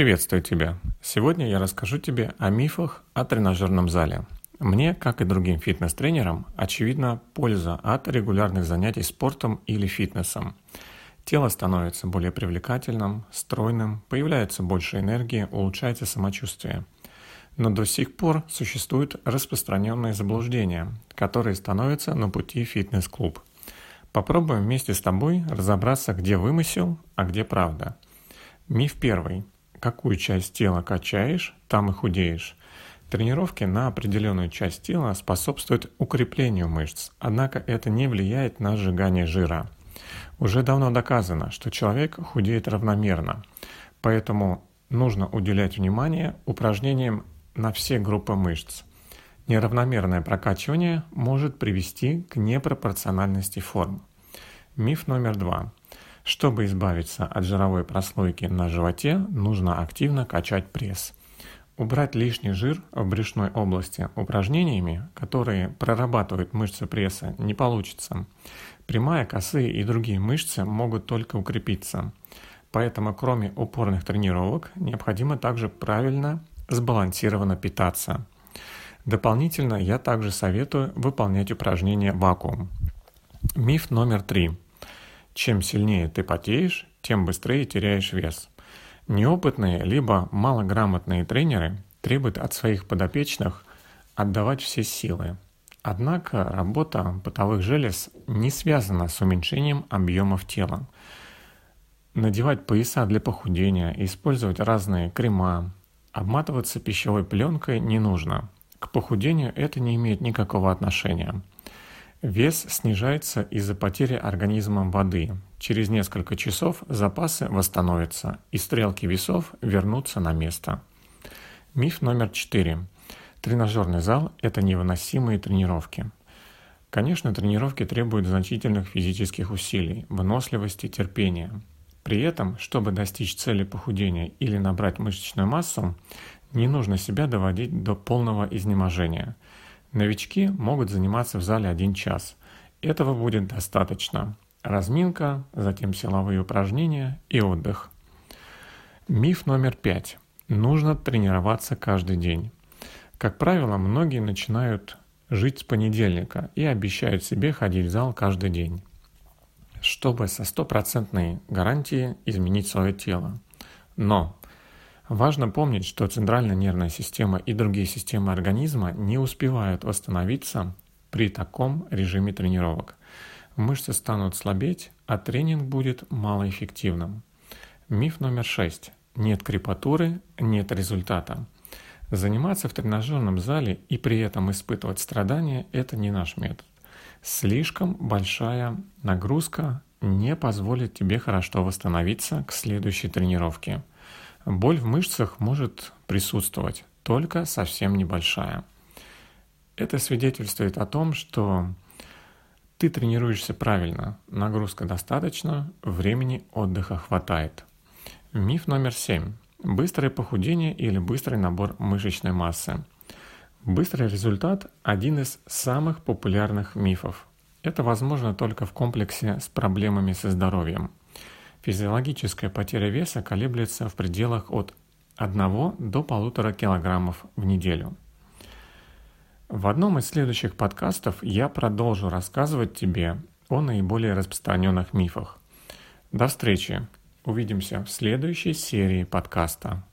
Приветствую тебя! Сегодня я расскажу тебе о мифах о тренажерном зале. Мне, как и другим фитнес-тренерам, очевидна польза от регулярных занятий спортом или фитнесом. Тело становится более привлекательным, стройным, появляется больше энергии, улучшается самочувствие. Но до сих пор существуют распространенные заблуждения, которые становятся на пути фитнес-клуб. Попробуем вместе с тобой разобраться, где вымысел, а где правда. Миф первый – какую часть тела качаешь, там и худеешь. Тренировки на определенную часть тела способствуют укреплению мышц, однако это не влияет на сжигание жира. Уже давно доказано, что человек худеет равномерно, поэтому нужно уделять внимание упражнениям на все группы мышц. Неравномерное прокачивание может привести к непропорциональности форм. Миф номер два. Чтобы избавиться от жировой прослойки на животе, нужно активно качать пресс. Убрать лишний жир в брюшной области упражнениями, которые прорабатывают мышцы пресса, не получится. Прямая, косые и другие мышцы могут только укрепиться. Поэтому кроме упорных тренировок необходимо также правильно, сбалансированно питаться. Дополнительно я также советую выполнять упражнения вакуум. Миф номер три. Чем сильнее ты потеешь, тем быстрее теряешь вес. Неопытные либо малограмотные тренеры требуют от своих подопечных отдавать все силы. Однако работа потовых желез не связана с уменьшением объемов тела. Надевать пояса для похудения, использовать разные крема, обматываться пищевой пленкой не нужно. К похудению это не имеет никакого отношения. Вес снижается из-за потери организмом воды. Через несколько часов запасы восстановятся, и стрелки весов вернутся на место. Миф номер четыре. Тренажерный зал – это невыносимые тренировки. Конечно, тренировки требуют значительных физических усилий, выносливости, терпения. При этом, чтобы достичь цели похудения или набрать мышечную массу, не нужно себя доводить до полного изнеможения – Новички могут заниматься в зале один час. Этого будет достаточно. Разминка, затем силовые упражнения и отдых. Миф номер пять. Нужно тренироваться каждый день. Как правило, многие начинают жить с понедельника и обещают себе ходить в зал каждый день, чтобы со стопроцентной гарантией изменить свое тело. Но Важно помнить, что центральная нервная система и другие системы организма не успевают восстановиться при таком режиме тренировок. Мышцы станут слабеть, а тренинг будет малоэффективным. Миф номер шесть. Нет крепатуры, нет результата. Заниматься в тренажерном зале и при этом испытывать страдания – это не наш метод. Слишком большая нагрузка не позволит тебе хорошо восстановиться к следующей тренировке. Боль в мышцах может присутствовать, только совсем небольшая. Это свидетельствует о том, что ты тренируешься правильно, нагрузка достаточно, времени отдыха хватает. Миф номер семь. Быстрое похудение или быстрый набор мышечной массы. Быстрый результат – один из самых популярных мифов. Это возможно только в комплексе с проблемами со здоровьем – Физиологическая потеря веса колеблется в пределах от 1 до 1,5 кг в неделю. В одном из следующих подкастов я продолжу рассказывать тебе о наиболее распространенных мифах. До встречи! Увидимся в следующей серии подкаста.